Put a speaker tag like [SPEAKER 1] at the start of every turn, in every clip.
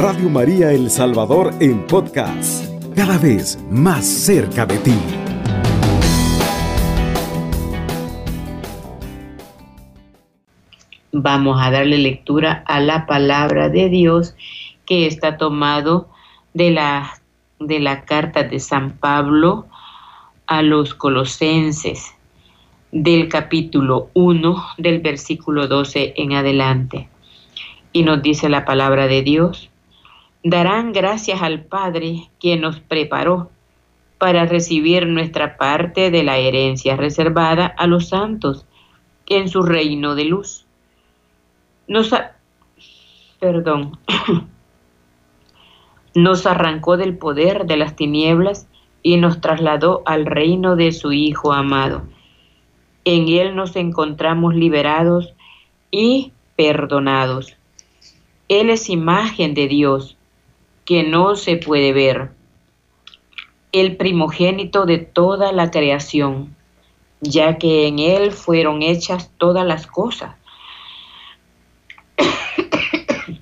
[SPEAKER 1] Radio María El Salvador en podcast, cada vez más cerca de ti.
[SPEAKER 2] Vamos a darle lectura a la palabra de Dios que está tomado de la, de la carta de San Pablo a los colosenses del capítulo 1 del versículo 12 en adelante. Y nos dice la palabra de Dios, darán gracias al Padre que nos preparó para recibir nuestra parte de la herencia reservada a los santos en su reino de luz. Nos, perdón, nos arrancó del poder de las tinieblas y nos trasladó al reino de su Hijo amado. En Él nos encontramos liberados y perdonados. Él es imagen de Dios que no se puede ver, el primogénito de toda la creación, ya que en Él fueron hechas todas las cosas.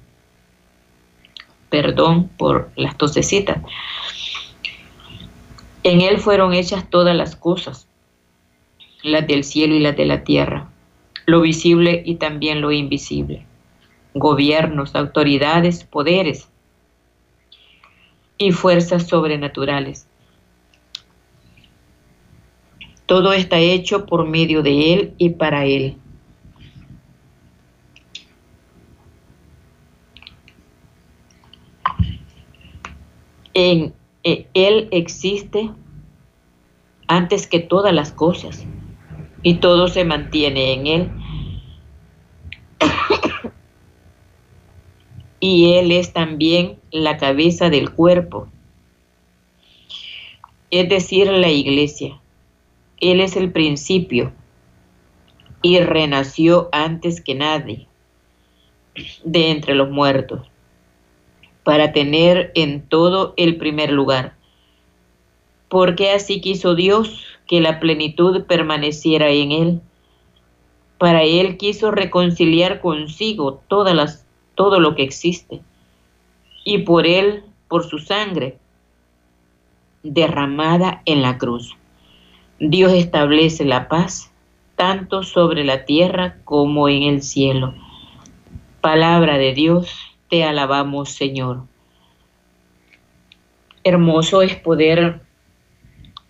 [SPEAKER 2] Perdón por las tosecitas. En Él fueron hechas todas las cosas, las del cielo y las de la tierra, lo visible y también lo invisible, gobiernos, autoridades, poderes y fuerzas sobrenaturales. Todo está hecho por medio de Él y para Él. En eh, él existe antes que todas las cosas y todo se mantiene en Él. Y Él es también la cabeza del cuerpo, es decir, la iglesia. Él es el principio y renació antes que nadie de entre los muertos para tener en todo el primer lugar. Porque así quiso Dios que la plenitud permaneciera en él. Para él quiso reconciliar consigo todas las, todo lo que existe. Y por él, por su sangre derramada en la cruz. Dios establece la paz tanto sobre la tierra como en el cielo. Palabra de Dios te alabamos, Señor. Hermoso es poder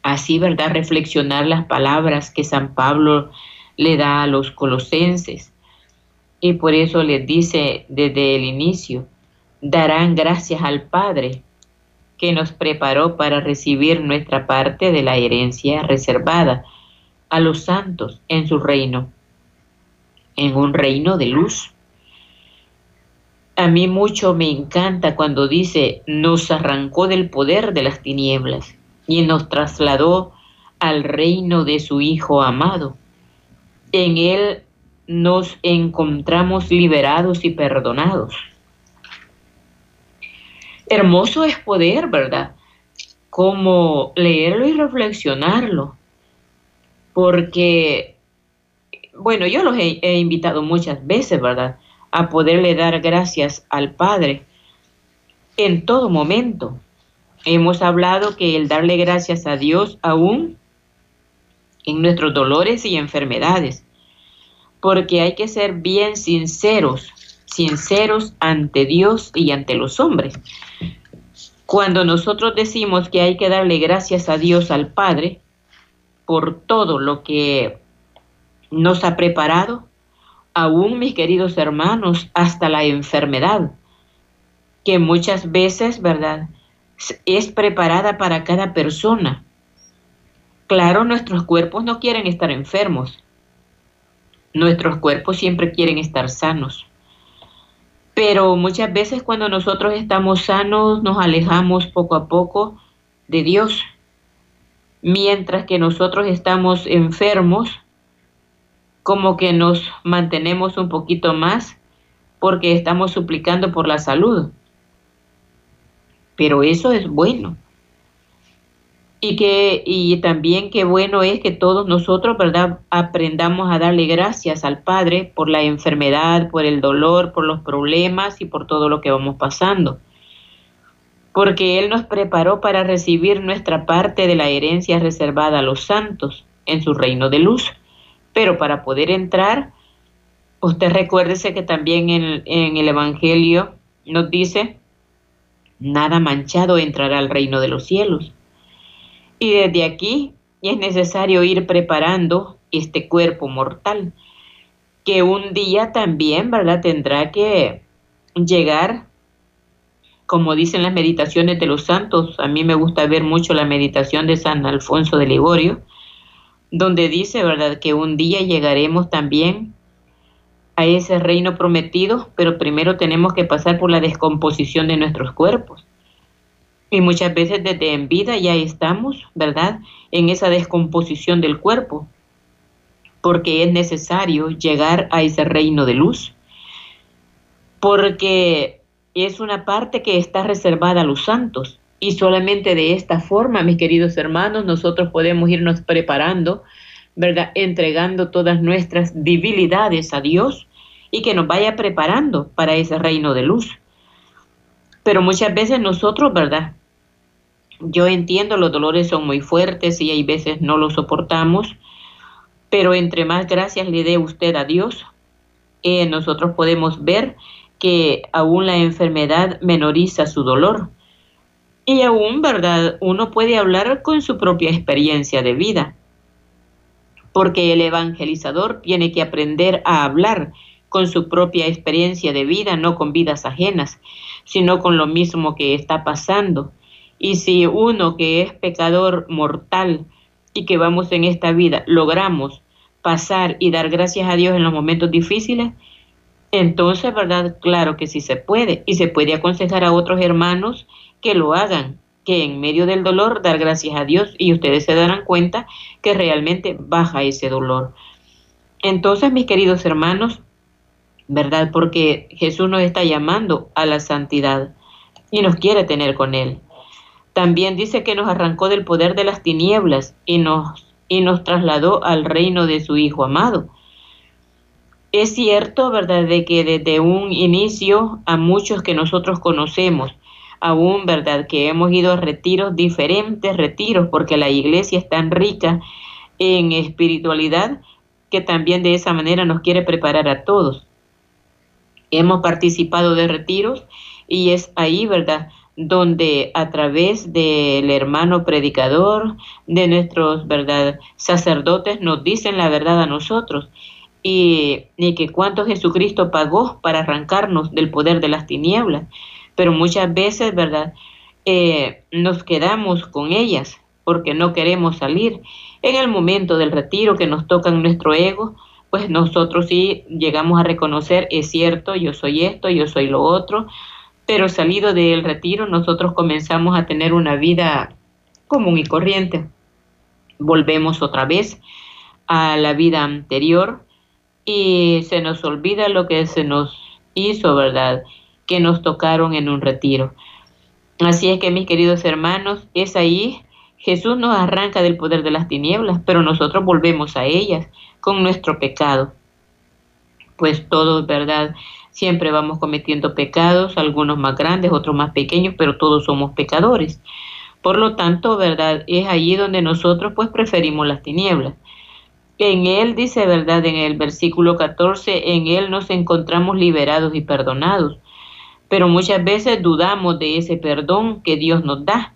[SPEAKER 2] así, ¿verdad?, reflexionar las palabras que San Pablo le da a los colosenses. Y por eso les dice desde el inicio, darán gracias al Padre que nos preparó para recibir nuestra parte de la herencia reservada a los santos en su reino, en un reino de luz a mí mucho me encanta cuando dice, nos arrancó del poder de las tinieblas y nos trasladó al reino de su Hijo amado. En Él nos encontramos liberados y perdonados. Hermoso es poder, ¿verdad? Como leerlo y reflexionarlo. Porque, bueno, yo los he, he invitado muchas veces, ¿verdad? a poderle dar gracias al Padre en todo momento. Hemos hablado que el darle gracias a Dios aún en nuestros dolores y enfermedades, porque hay que ser bien sinceros, sinceros ante Dios y ante los hombres. Cuando nosotros decimos que hay que darle gracias a Dios al Padre por todo lo que nos ha preparado, aún mis queridos hermanos, hasta la enfermedad, que muchas veces, ¿verdad?, es preparada para cada persona. Claro, nuestros cuerpos no quieren estar enfermos. Nuestros cuerpos siempre quieren estar sanos. Pero muchas veces cuando nosotros estamos sanos nos alejamos poco a poco de Dios. Mientras que nosotros estamos enfermos, como que nos mantenemos un poquito más porque estamos suplicando por la salud. Pero eso es bueno. Y, que, y también qué bueno es que todos nosotros, ¿verdad?, aprendamos a darle gracias al Padre por la enfermedad, por el dolor, por los problemas y por todo lo que vamos pasando. porque Él nos preparó para recibir nuestra parte de la herencia reservada a los santos en su reino de luz. Pero para poder entrar, usted recuérdese que también en, en el Evangelio nos dice, nada manchado entrará al reino de los cielos. Y desde aquí es necesario ir preparando este cuerpo mortal, que un día también, ¿verdad?, tendrá que llegar como dicen las meditaciones de los santos, a mí me gusta ver mucho la meditación de San Alfonso de Ligorio, donde dice, ¿verdad?, que un día llegaremos también a ese reino prometido, pero primero tenemos que pasar por la descomposición de nuestros cuerpos. Y muchas veces desde en vida ya estamos, ¿verdad?, en esa descomposición del cuerpo, porque es necesario llegar a ese reino de luz. Porque es una parte que está reservada a los santos. Y solamente de esta forma, mis queridos hermanos, nosotros podemos irnos preparando, ¿verdad? Entregando todas nuestras debilidades a Dios y que nos vaya preparando para ese reino de luz. Pero muchas veces nosotros, ¿verdad? Yo entiendo, los dolores son muy fuertes y hay veces no los soportamos, pero entre más gracias le dé usted a Dios, eh, nosotros podemos ver que aún la enfermedad menoriza su dolor. Y aún, ¿verdad? Uno puede hablar con su propia experiencia de vida, porque el evangelizador tiene que aprender a hablar con su propia experiencia de vida, no con vidas ajenas, sino con lo mismo que está pasando. Y si uno que es pecador mortal y que vamos en esta vida logramos pasar y dar gracias a Dios en los momentos difíciles, entonces, ¿verdad? Claro que sí se puede. Y se puede aconsejar a otros hermanos que lo hagan, que en medio del dolor dar gracias a Dios y ustedes se darán cuenta que realmente baja ese dolor. Entonces, mis queridos hermanos, ¿verdad? Porque Jesús nos está llamando a la santidad y nos quiere tener con Él. También dice que nos arrancó del poder de las tinieblas y nos, y nos trasladó al reino de su Hijo amado. Es cierto, ¿verdad?, de que desde un inicio a muchos que nosotros conocemos, aún, ¿verdad?, que hemos ido a retiros, diferentes retiros, porque la iglesia es tan rica en espiritualidad que también de esa manera nos quiere preparar a todos. Hemos participado de retiros y es ahí, ¿verdad?, donde a través del hermano predicador, de nuestros, ¿verdad?, sacerdotes nos dicen la verdad a nosotros y, que cuánto Jesucristo pagó para arrancarnos del poder de las tinieblas. Pero muchas veces, ¿verdad? Eh, nos quedamos con ellas porque no queremos salir. En el momento del retiro que nos toca en nuestro ego, pues nosotros sí llegamos a reconocer, es cierto, yo soy esto, yo soy lo otro, pero salido del retiro nosotros comenzamos a tener una vida común y corriente. Volvemos otra vez a la vida anterior, y se nos olvida lo que se nos hizo, ¿verdad? Que nos tocaron en un retiro. Así es que mis queridos hermanos, es ahí Jesús nos arranca del poder de las tinieblas, pero nosotros volvemos a ellas con nuestro pecado. Pues todos, ¿verdad? Siempre vamos cometiendo pecados, algunos más grandes, otros más pequeños, pero todos somos pecadores. Por lo tanto, ¿verdad? Es allí donde nosotros pues preferimos las tinieblas. En Él, dice verdad en el versículo 14, en Él nos encontramos liberados y perdonados. Pero muchas veces dudamos de ese perdón que Dios nos da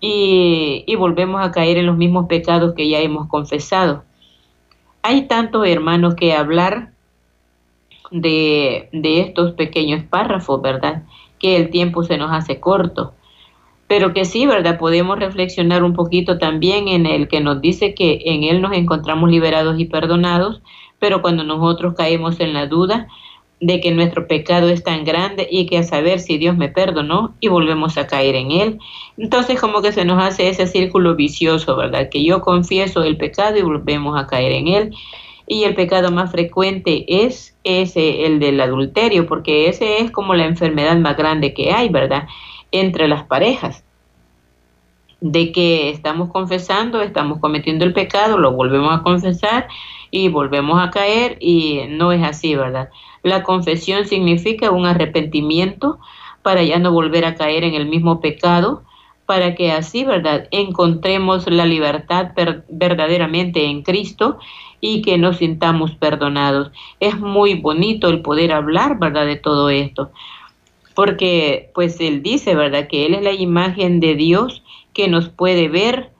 [SPEAKER 2] y, y volvemos a caer en los mismos pecados que ya hemos confesado. Hay tantos hermanos que hablar de, de estos pequeños párrafos, ¿verdad? Que el tiempo se nos hace corto pero que sí, ¿verdad? Podemos reflexionar un poquito también en el que nos dice que en Él nos encontramos liberados y perdonados, pero cuando nosotros caemos en la duda de que nuestro pecado es tan grande y que a saber si Dios me perdonó y volvemos a caer en Él. Entonces como que se nos hace ese círculo vicioso, ¿verdad? Que yo confieso el pecado y volvemos a caer en Él. Y el pecado más frecuente es ese, el del adulterio, porque ese es como la enfermedad más grande que hay, ¿verdad? entre las parejas, de que estamos confesando, estamos cometiendo el pecado, lo volvemos a confesar y volvemos a caer y no es así, ¿verdad? La confesión significa un arrepentimiento para ya no volver a caer en el mismo pecado, para que así, ¿verdad?, encontremos la libertad verdaderamente en Cristo y que nos sintamos perdonados. Es muy bonito el poder hablar, ¿verdad?, de todo esto, porque pues Él dice, ¿verdad?, que Él es la imagen de Dios que nos puede ver,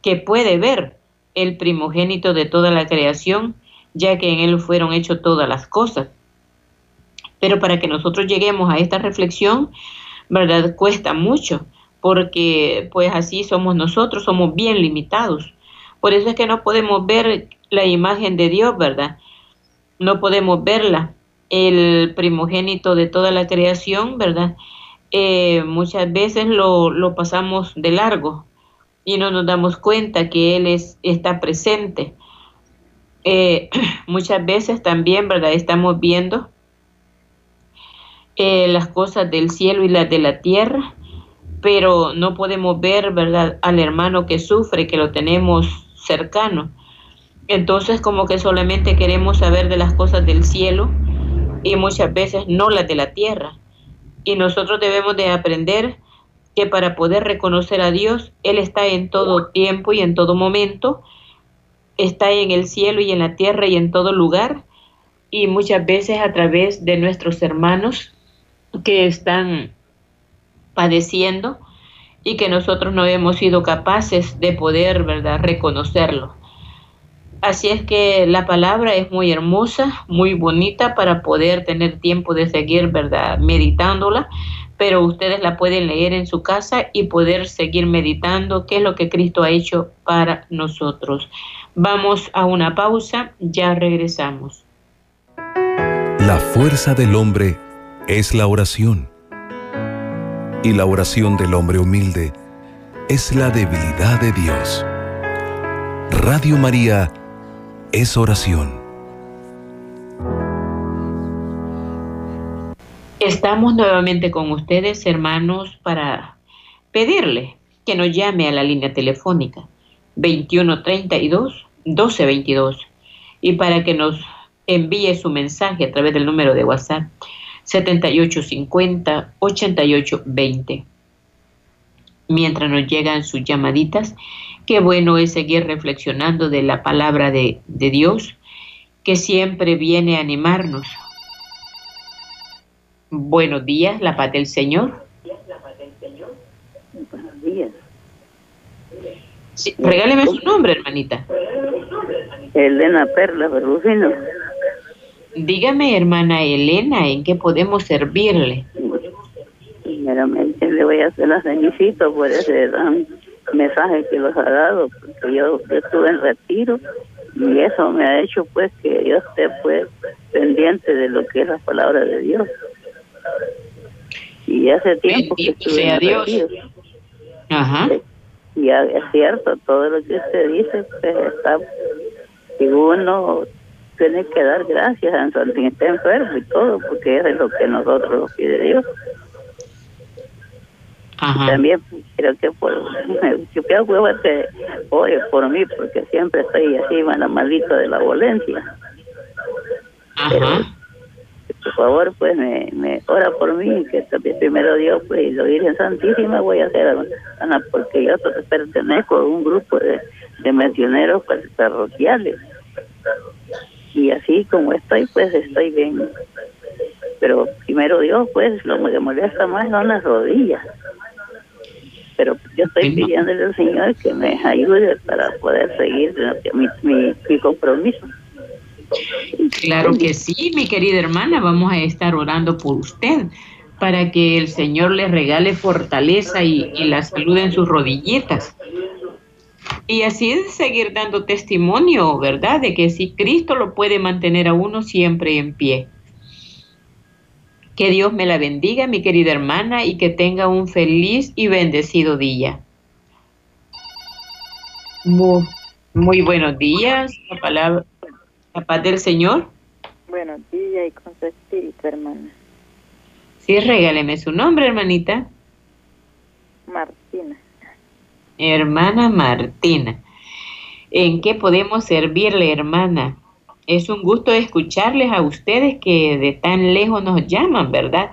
[SPEAKER 2] que puede ver el primogénito de toda la creación, ya que en Él fueron hechas todas las cosas. Pero para que nosotros lleguemos a esta reflexión, ¿verdad? Cuesta mucho, porque pues así somos nosotros, somos bien limitados. Por eso es que no podemos ver la imagen de Dios, ¿verdad? No podemos verla. El primogénito de toda la creación, ¿verdad? Eh, muchas veces lo, lo, pasamos de largo y no nos damos cuenta que Él es, está presente. Eh, muchas veces también, ¿verdad? Estamos viendo eh, las cosas del cielo y las de la tierra, pero no podemos ver, ¿verdad?, al hermano que sufre, que lo tenemos cercano. Entonces como que solamente queremos saber de las cosas del cielo y muchas veces no las de la tierra. Y nosotros debemos de aprender que para poder reconocer a Dios, Él está en todo tiempo y en todo momento, está en el cielo y en la tierra y en todo lugar, y muchas veces a través de nuestros hermanos que están padeciendo y que nosotros no hemos sido capaces de poder, ¿verdad?, reconocerlo. Así es que la palabra es muy hermosa, muy bonita para poder tener tiempo de seguir, ¿verdad?, meditándola, pero ustedes la pueden leer en su casa y poder seguir meditando qué es lo que Cristo ha hecho para nosotros. Vamos a una pausa, ya regresamos.
[SPEAKER 1] La fuerza del hombre es la oración. Y la oración del hombre humilde es la debilidad de Dios. Radio María es oración.
[SPEAKER 2] Estamos nuevamente con ustedes, hermanos, para pedirle que nos llame a la línea telefónica 2132 1222 y para que nos envíe su mensaje a través del número de WhatsApp 7850 8820. Mientras nos llegan sus llamaditas, qué bueno es seguir reflexionando de la palabra de, de Dios que siempre viene a animarnos. Buenos días, la paz del Señor. Buenos días. regáleme su nombre, hermanita.
[SPEAKER 3] Elena Perla Berrufino.
[SPEAKER 2] Dígame, hermana Elena, ¿en qué podemos servirle?
[SPEAKER 3] Primeramente le voy a hacer la felicito por ese gran mensaje que los ha dado, porque yo, estuve en retiro y eso me ha hecho pues que yo esté pues pendiente de lo que es la palabra de Dios. Y hace tiempo que en Dios. Ajá. Y es cierto, todo lo que usted dice pues está, y uno tiene que dar gracias a quien está enfermo y todo, porque es lo que nosotros nos pide Dios. también creo que por, yo creo que oye por mí, porque siempre estoy así, la maldita de la violencia. Por favor, pues me, me ora por mí, que también primero Dios, pues, y lo Virgen Santísima voy a hacer, Ana, porque yo pertenezco a un grupo de, de misioneros parroquiales y así como estoy, pues estoy bien. Pero primero Dios, pues lo que me molesta más son las rodillas. Pero yo estoy pidiéndole al Señor que me ayude para poder seguir mi, mi, mi compromiso.
[SPEAKER 2] Claro que sí, mi querida hermana, vamos a estar orando por usted para que el Señor le regale fortaleza y, la salud en sus rodillitas y así seguir dando testimonio, ¿verdad? De que si Cristo lo puede mantener a uno siempre en pie. Que Dios me la bendiga, mi querida hermana, y que tenga un feliz y bendecido día. Muy, buenos días, la palabra, la paz del Señor.
[SPEAKER 3] Buenos días y con su espíritu, hermana.
[SPEAKER 2] Sí, regáleme su nombre, hermanita.
[SPEAKER 3] Martina.
[SPEAKER 2] Hermana Martina, ¿en qué podemos servirle, hermana? Es un gusto escucharles a ustedes que de tan lejos nos llaman, ¿verdad?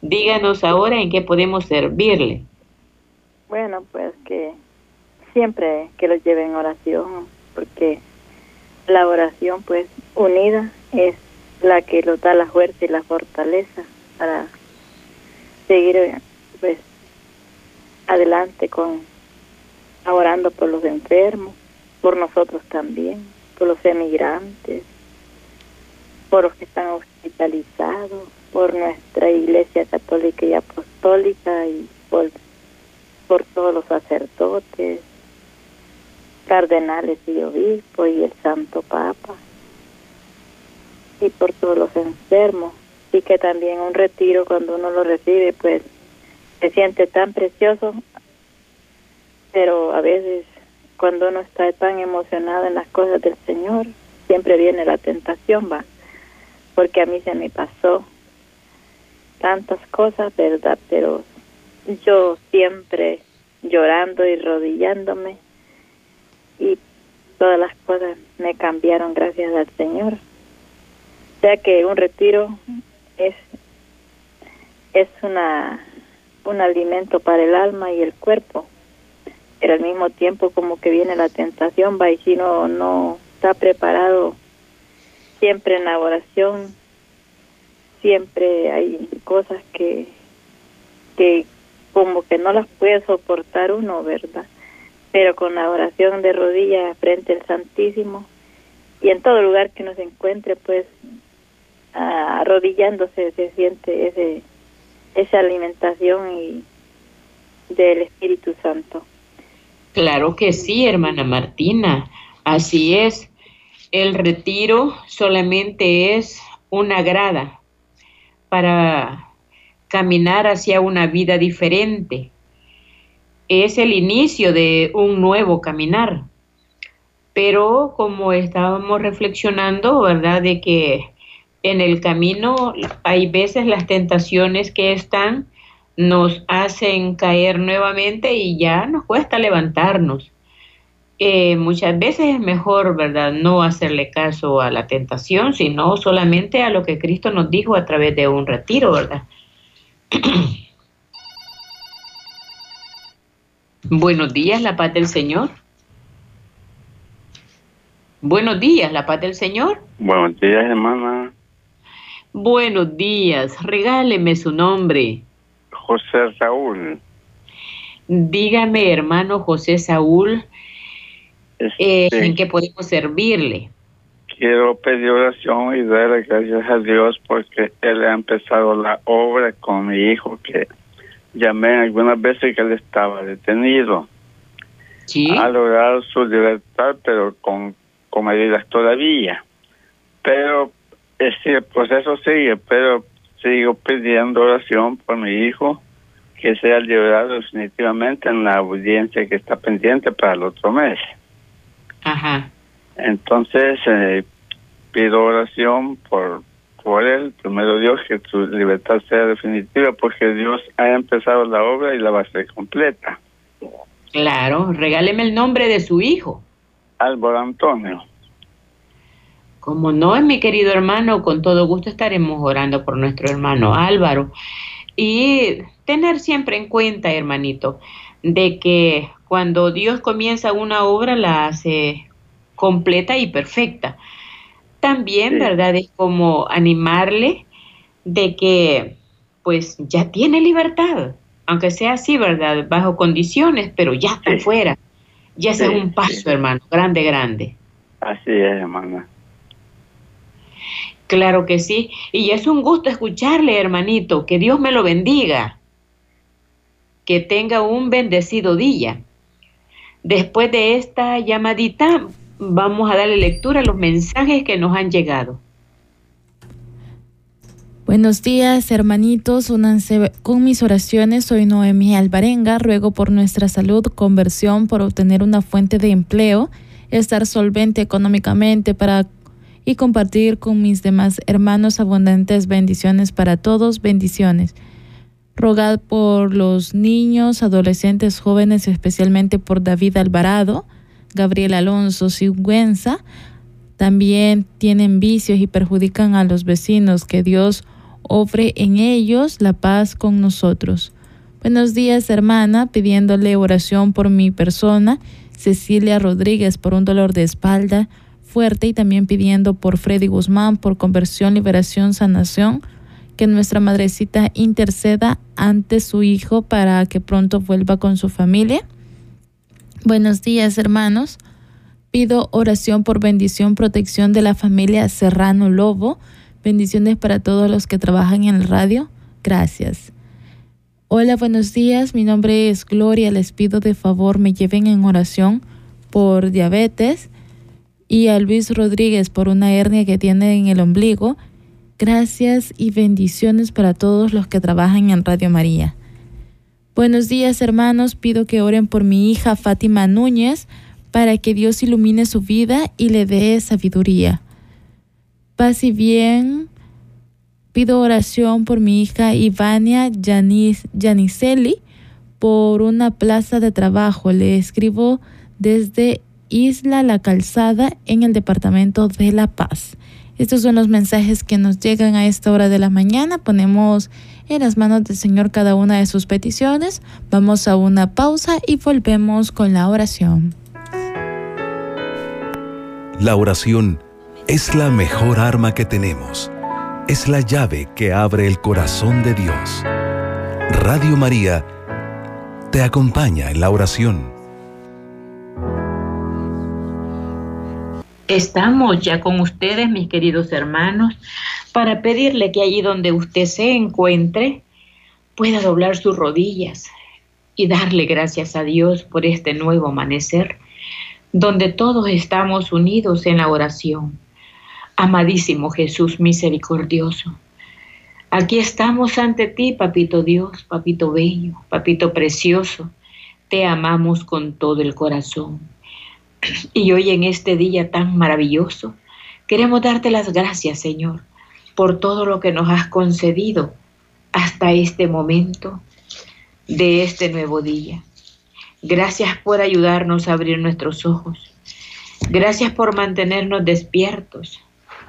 [SPEAKER 2] Díganos ahora en qué podemos servirle.
[SPEAKER 4] Bueno, pues que siempre que lo lleve en oración, porque la oración pues unida es la que nos da la fuerza y la fortaleza para seguir pues adelante con orando por los enfermos, por nosotros también, por los emigrantes, por los que están hospitalizados, por nuestra iglesia católica y apostólica y por, por todos los sacerdotes, cardenales y obispos y el Santo Papa. Y por todos los enfermos. Y que también un retiro cuando uno lo recibe pues se siente tan precioso. Pero a veces cuando uno está tan emocionado en las cosas del Señor siempre viene la tentación va. Porque a mí se me pasó tantas cosas verdad pero yo siempre llorando y rodillándome todas las cosas me cambiaron gracias al Señor. O sea que un retiro es, es una, un alimento para el alma y el cuerpo, pero al mismo tiempo como que viene la tentación, va y si no, no está preparado siempre en la oración, siempre hay cosas que, que como que no las puede soportar uno, ¿verdad? Pero con la oración de rodillas frente al Santísimo y en todo lugar que nos encuentre, pues arrodillándose se siente ese esa alimentación y del Espíritu Santo.
[SPEAKER 2] Claro que sí, hermana Martina, así es. El retiro solamente es una grada para caminar hacia una vida diferente es el inicio de un nuevo caminar. Pero como estábamos reflexionando, ¿verdad? De que en el camino hay veces las tentaciones que están nos hacen caer nuevamente y ya nos cuesta levantarnos. Eh, muchas veces es mejor, ¿verdad? No hacerle caso a la tentación, sino solamente a lo que Cristo nos dijo a través de un retiro, ¿verdad? Buenos días, la paz del Señor. Buenos días, la paz del Señor.
[SPEAKER 5] Buenos días, hermana.
[SPEAKER 2] Buenos días, regáleme su nombre.
[SPEAKER 5] José Saúl.
[SPEAKER 2] Dígame, hermano José Saúl, eh,
[SPEAKER 5] Este,
[SPEAKER 2] ¿en qué podemos servirle?
[SPEAKER 5] Quiero pedir oración y darle gracias a Dios porque Él ha empezado la obra con mi hijo que llamé algunas veces que él estaba detenido.
[SPEAKER 2] Sí.
[SPEAKER 5] Ha logrado su libertad, pero con, con medidas todavía. Pero este, el proceso sigue, pero sigo pidiendo oración por mi hijo que sea liberado definitivamente en la audiencia que está pendiente para el otro mes.
[SPEAKER 2] Ajá.
[SPEAKER 5] Entonces, eh, pido oración por, por él, primero Dios, que su libertad sea definitiva, porque Dios ha empezado la obra y la va a hacer completa.
[SPEAKER 2] Claro, regáleme el nombre de su hijo.
[SPEAKER 5] Álvaro Antonio.
[SPEAKER 2] Como no es mi querido hermano, con todo gusto estaremos orando por nuestro hermano Álvaro. Y tener siempre en cuenta, hermanito, de que cuando Dios comienza una obra la hace completa y perfecta. También,
[SPEAKER 5] Sí.
[SPEAKER 2] ¿verdad? Es como animarle de que pues ya tiene libertad, aunque sea así, ¿verdad? Bajo condiciones, pero ya está
[SPEAKER 5] Sí.
[SPEAKER 2] fuera. Ya
[SPEAKER 5] Sí,
[SPEAKER 2] es un paso, hermano, grande, grande.
[SPEAKER 5] Así es, hermana.
[SPEAKER 2] Claro que sí. Y es un gusto escucharle, hermanito. Que Dios me lo bendiga. Que tenga un bendecido día. Después de esta llamadita, vamos a darle lectura a los mensajes que nos han llegado.
[SPEAKER 6] Buenos días, hermanitos. Únanse con mis oraciones. Soy Noemí Alvarenga. Ruego por nuestra salud, conversión, por obtener una fuente de empleo, estar solvente económicamente para y compartir con mis demás hermanos abundantes bendiciones para todos. Bendiciones. Rogad por los niños, adolescentes, jóvenes, especialmente por David Alvarado, Gabriel Alonso Sigüenza. También tienen vicios y perjudican a los vecinos. Que Dios obre en ellos la paz con nosotros. Buenos días, hermana, pidiéndole oración por mi persona, Cecilia Rodríguez, por un dolor de espalda fuerte y también pidiendo por Freddy Guzmán, por conversión, liberación, sanación, que nuestra madrecita interceda ante su hijo para que pronto vuelva con su familia. Buenos días, hermanos. Pido oración por bendición, protección de la familia Serrano Lobo. Bendiciones para todos los que trabajan en el radio. Gracias. Hola, buenos días. Mi nombre es Gloria. Les pido de favor me lleven en oración por diabetes y a Luis Rodríguez por una hernia que tiene en el ombligo. Gracias y bendiciones para todos los que trabajan en Radio María. Buenos días hermanos, pido que oren por mi hija Fátima Núñez para que Dios ilumine su vida y le dé sabiduría. Paz y bien, pido oración por mi hija Ivania Yanis, Yaniseli por una plaza de trabajo. Le escribo desde Isla La Calzada en el departamento de La Paz. Estos son los mensajes que nos llegan a esta hora de la mañana. Ponemos en las manos del Señor cada una de sus peticiones. Vamos a una pausa y volvemos con la oración.
[SPEAKER 1] La oración es la mejor arma que tenemos. Es la llave que abre el corazón de Dios. Radio María te acompaña en la oración.
[SPEAKER 2] Estamos ya con ustedes, mis queridos hermanos, para pedirle que allí donde usted se encuentre pueda doblar sus rodillas y darle gracias a Dios por este nuevo amanecer donde todos estamos unidos en la oración. Amadísimo Jesús misericordioso, aquí estamos ante ti, papito Dios, papito bello, papito precioso, te amamos con todo el corazón. Y hoy en este día tan maravilloso, queremos darte las gracias, Señor, por todo lo que nos has concedido hasta este momento de este nuevo día. Gracias por ayudarnos a abrir nuestros ojos. Gracias por mantenernos despiertos.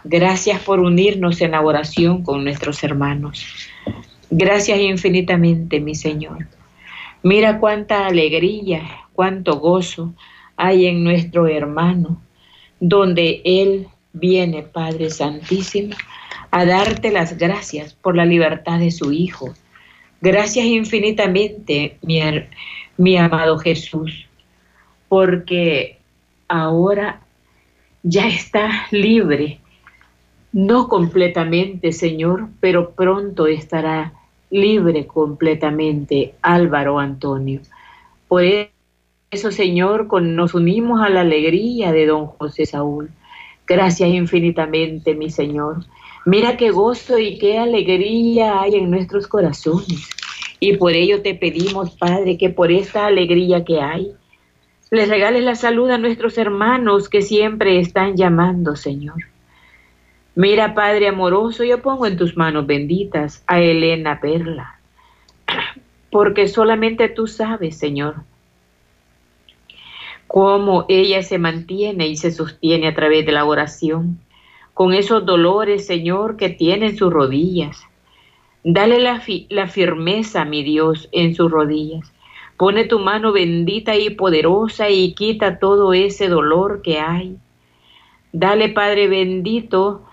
[SPEAKER 2] Gracias por unirnos en la oración con nuestros hermanos. Gracias infinitamente, mi Señor. Mira cuánta alegría, cuánto gozo hay en nuestro hermano, donde Él viene, Padre Santísimo, a darte las gracias por la libertad de su Hijo. Gracias infinitamente, mi, mi amado Jesús, porque ahora ya está libre, no completamente, Señor, pero pronto estará libre completamente Álvaro Antonio. Por eso, Señor, nos unimos a la alegría de don José Saúl. Gracias infinitamente, mi Señor. Mira qué gozo y qué alegría hay en nuestros corazones y por ello te pedimos, Padre, que por esta alegría que hay, les regales la salud a nuestros hermanos que siempre están llamando, Señor. Mira, Padre amoroso, yo pongo en tus manos benditas a Elena Perla, porque solamente tú sabes, Señor, cómo ella se mantiene y se sostiene a través de la oración, con esos dolores, Señor, que tiene en sus rodillas Dale la, la firmeza, mi Dios, en sus rodillas. Pone tu mano bendita y poderosa y quita todo ese dolor que hay. Dale, Padre bendito,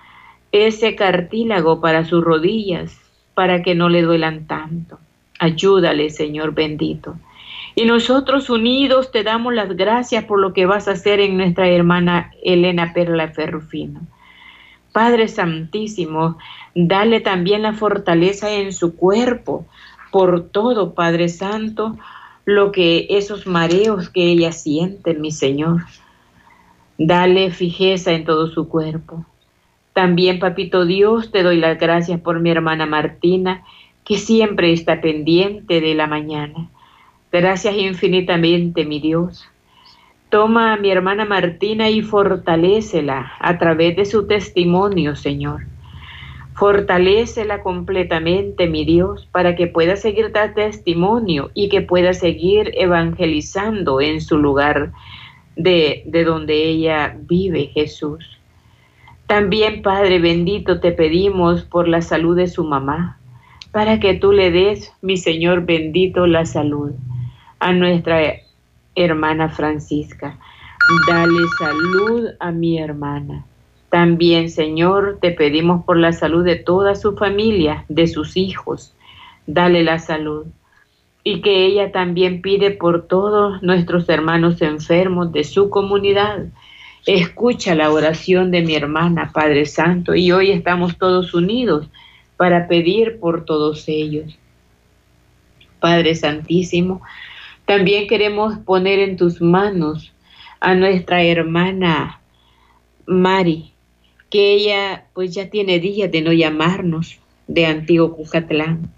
[SPEAKER 2] ese cartílago para sus rodillas, para que no le duelan tanto. Ayúdale, Señor bendito. Y nosotros unidos te damos las gracias por lo que vas a hacer en nuestra hermana Elena Perla Ferrufino. Padre Santísimo, dale también la fortaleza en su cuerpo por todo, Padre Santo, lo que esos mareos que ella siente, mi Señor. Dale fijeza en todo su cuerpo. También, Papito Dios, te doy las gracias por mi hermana Martina, que siempre está pendiente de la mañana. Gracias infinitamente, mi Dios. Toma a mi hermana Martina y fortalécela a través de su testimonio, Señor. Fortalécela completamente, mi Dios, para que pueda seguir dar testimonio y que pueda seguir evangelizando en su lugar de, de donde ella vive, Jesús. También, Padre bendito, te pedimos por la salud de su mamá, para que tú le des, mi Señor bendito, la salud a nuestra hermana Francisca. Dale salud a mi hermana. También, Señor, te pedimos por la salud de toda su familia, de sus hijos. Dale la salud. Y que ella también pide por todos nuestros hermanos enfermos de su comunidad. Escucha la oración de mi hermana, Padre Santo, y hoy estamos todos unidos para pedir por todos ellos. Padre Santísimo, también queremos poner en tus manos a nuestra hermana Mari, que ella pues ya tiene días de no llamarnos de Antiguo Cujatlán,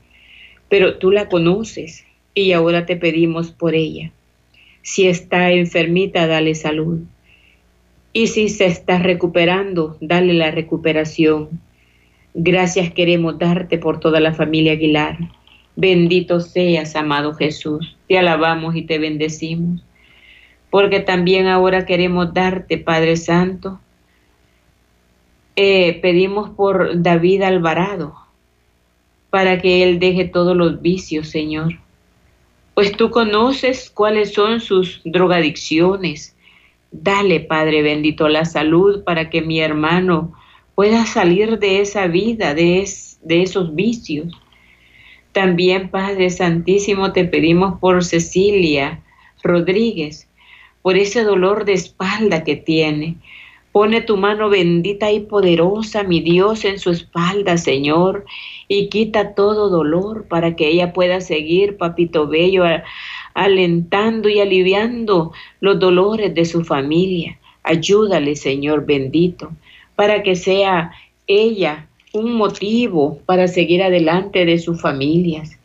[SPEAKER 2] pero tú la conoces y ahora te pedimos por ella. Si está enfermita, dale salud. Y si se está recuperando, dale la recuperación. Gracias queremos darte por toda la familia Aguilar. Bendito seas, amado Jesús. Te alabamos y te bendecimos. Porque también ahora queremos darte, Padre Santo. Eh, pedimos por David Alvarado, para que él deje todos los vicios, Señor. Pues tú conoces cuáles son sus drogadicciones. Dale, Padre bendito, la salud para que mi hermano pueda salir de esa vida, de, de esos vicios. También, Padre Santísimo, te pedimos por Cecilia Rodríguez, por ese dolor de espalda que tiene. Pone tu mano bendita y poderosa, mi Dios, en su espalda, Señor, y quita todo dolor para que ella pueda seguir, papito bello, alentando y aliviando los dolores de su familia. Ayúdale, Señor bendito, para que sea ella un motivo para seguir adelante de sus familias.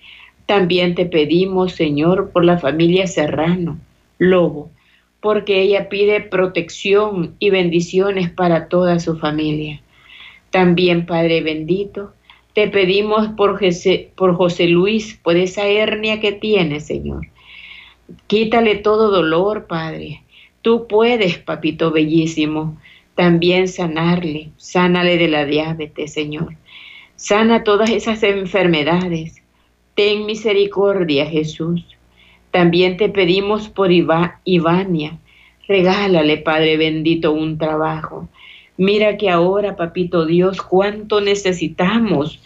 [SPEAKER 2] También te pedimos, Señor, por la familia Serrano, Lobo, porque ella pide protección y bendiciones para toda su familia. También, Padre bendito, te pedimos por José, por José Luis, por esa hernia que tiene, Señor. Quítale todo dolor, Padre. Tú puedes, papito bellísimo también sanarle, sánale de la diabetes, Señor. Sana todas esas enfermedades. Ten misericordia, Jesús. También te pedimos por Ivania. Regálale, Padre bendito, un trabajo. Mira que ahora, Papito Dios, cuánto necesitamos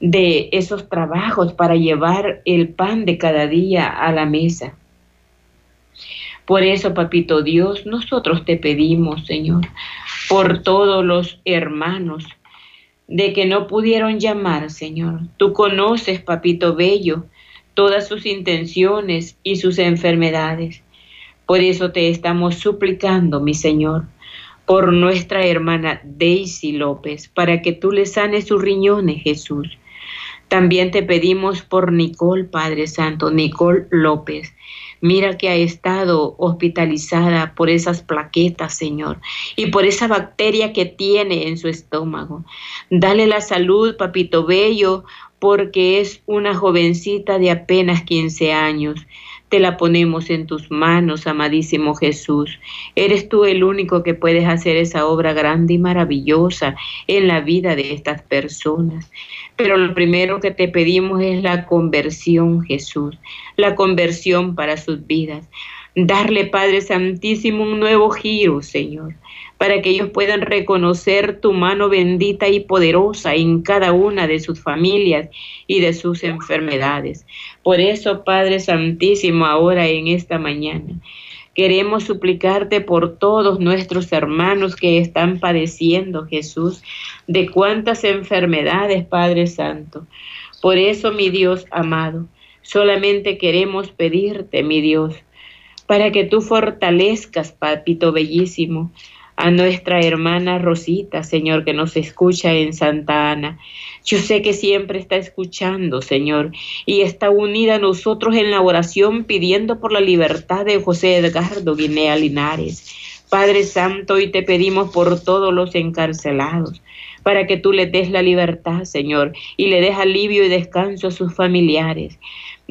[SPEAKER 2] de esos trabajos para llevar el pan de cada día a la mesa. Por eso, papito Dios, nosotros te pedimos, Señor, por todos los hermanos de que no pudieron llamar, Señor. Tú conoces, papito bello, todas sus intenciones y sus enfermedades. Por eso te estamos suplicando, mi Señor, por nuestra hermana Daisy López, para que tú le sanes sus riñones, Jesús. También te pedimos por Nicole, Padre Santo, Nicole López, Mira que ha estado hospitalizada por esas plaquetas, Señor, y por esa bacteria que tiene en su estómago. Dale la salud, papito bello, porque es una jovencita de apenas 15 años. Te la ponemos en tus manos, amadísimo Jesús. Eres tú el único que puedes hacer esa obra grande y maravillosa en la vida de estas personas. Pero lo primero que te pedimos es la conversión, Jesús, la conversión para sus vidas. Darle, Padre Santísimo, un nuevo giro, Señor, para que ellos puedan reconocer tu mano bendita y poderosa en cada una de sus familias y de sus enfermedades. Por eso, Padre Santísimo, ahora en esta mañana, Queremos suplicarte por todos nuestros hermanos que están padeciendo, Jesús, de cuántas enfermedades, Padre Santo. Por eso, mi Dios amado, solamente queremos pedirte, mi Dios, para que tú fortalezcas, papito bellísimo, a nuestra hermana Rosita, Señor, que nos escucha en Santa Ana. Yo sé que siempre está escuchando, Señor, y está unida a nosotros en la oración pidiendo por la libertad de José Edgardo Guinea Linares. Padre Santo, hoy te pedimos por todos los encarcelados, para que tú le des la libertad, Señor, y le des alivio y descanso a sus familiares.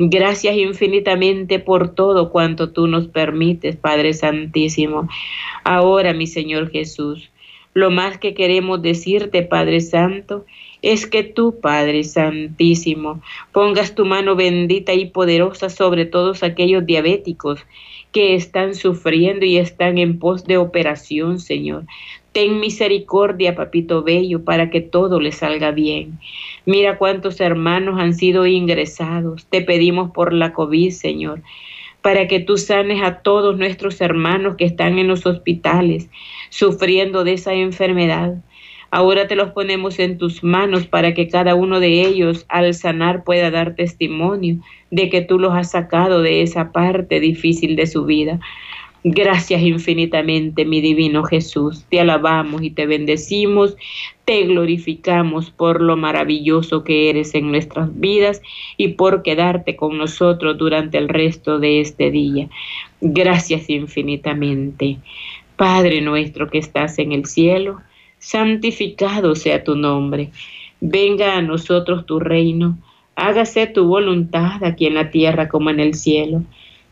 [SPEAKER 2] Gracias infinitamente por todo cuanto tú nos permites, Padre Santísimo. Ahora, mi Señor Jesús, Lo más que queremos decirte, Padre Santo, es que tú, Padre Santísimo, pongas tu mano bendita y poderosa sobre todos aquellos diabéticos que están sufriendo y están en pos de operación, Señor. Ten misericordia, papito bello, para que todo le salga bien. Mira cuántos hermanos han sido ingresados. Te pedimos por la COVID, Señor, para que tú sanes a todos nuestros hermanos que están en los hospitales sufriendo de esa enfermedad. Ahora te los ponemos en tus manos para que cada uno de ellos al sanar pueda dar testimonio de que tú los has sacado de esa parte difícil de su vida. Gracias infinitamente, mi divino Jesús. Te alabamos y te bendecimos, te glorificamos por lo maravilloso que eres en nuestras vidas y por quedarte con nosotros durante el resto de este día. Gracias infinitamente. Padre nuestro que estás en el cielo, santificado sea tu nombre. Venga a nosotros tu reino. Hágase tu voluntad aquí en la tierra como en el cielo.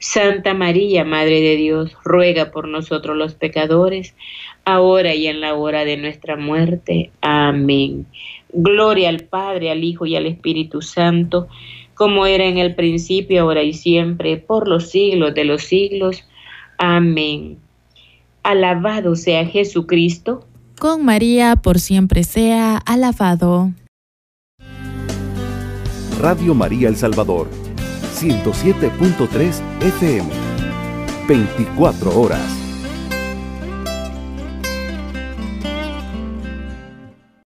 [SPEAKER 2] Santa María, Madre de Dios, ruega por nosotros los pecadores, ahora y en la hora de nuestra muerte. Amén. Gloria al Padre, al Hijo y al Espíritu Santo, como era en el principio, ahora y siempre, por los siglos de los siglos. Amén. Alabado sea Jesucristo.
[SPEAKER 6] Con María por siempre sea alabado.
[SPEAKER 1] Radio María El Salvador 107.3 FM. 24 horas.